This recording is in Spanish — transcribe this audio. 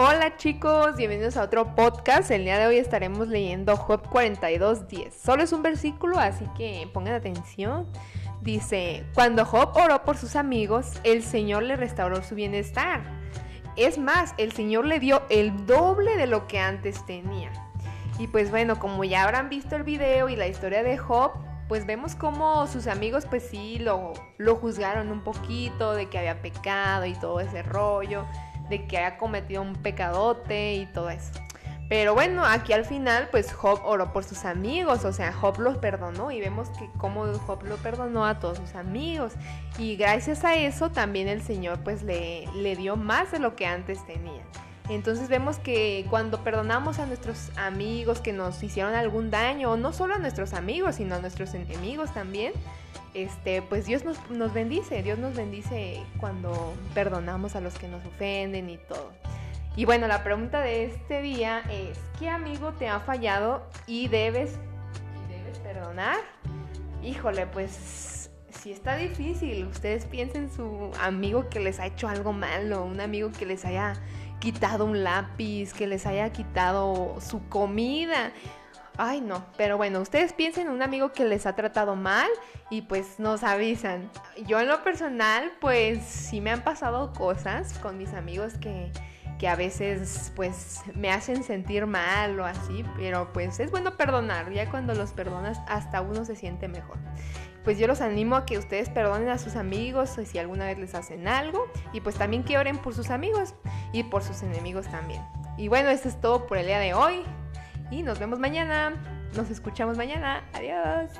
Hola chicos, bienvenidos a otro podcast. El día de hoy estaremos leyendo Job 42.10. Solo es un versículo, así que pongan atención. Dice, cuando Job oró por sus amigos, el Señor le restauró su bienestar. Es más, el Señor le dio el doble de lo que antes tenía. Y pues bueno, como ya habrán visto el video y la historia de Job, pues vemos como sus amigos pues sí lo, lo juzgaron un poquito de que había pecado y todo ese rollo de que haya cometido un pecadote y todo eso. Pero bueno, aquí al final, pues Job oró por sus amigos, o sea, Job los perdonó y vemos que como Job lo perdonó a todos sus amigos. Y gracias a eso también el Señor pues le, le dio más de lo que antes tenía. Entonces vemos que cuando perdonamos a nuestros amigos que nos hicieron algún daño, no solo a nuestros amigos, sino a nuestros enemigos también, este, pues Dios nos, nos bendice, Dios nos bendice cuando perdonamos a los que nos ofenden y todo. Y bueno, la pregunta de este día es, ¿qué amigo te ha fallado y debes, y debes perdonar? Híjole, pues si está difícil. Ustedes piensen su amigo que les ha hecho algo malo, un amigo que les haya quitado un lápiz, que les haya quitado su comida. Ay, no, pero bueno, ustedes piensen en un amigo que les ha tratado mal y pues nos avisan. Yo en lo personal, pues sí me han pasado cosas con mis amigos que, que a veces pues me hacen sentir mal o así, pero pues es bueno perdonar, ya cuando los perdonas hasta uno se siente mejor. Pues yo los animo a que ustedes perdonen a sus amigos si alguna vez les hacen algo y pues también que oren por sus amigos y por sus enemigos también. Y bueno, esto es todo por el día de hoy y nos vemos mañana. Nos escuchamos mañana. Adiós.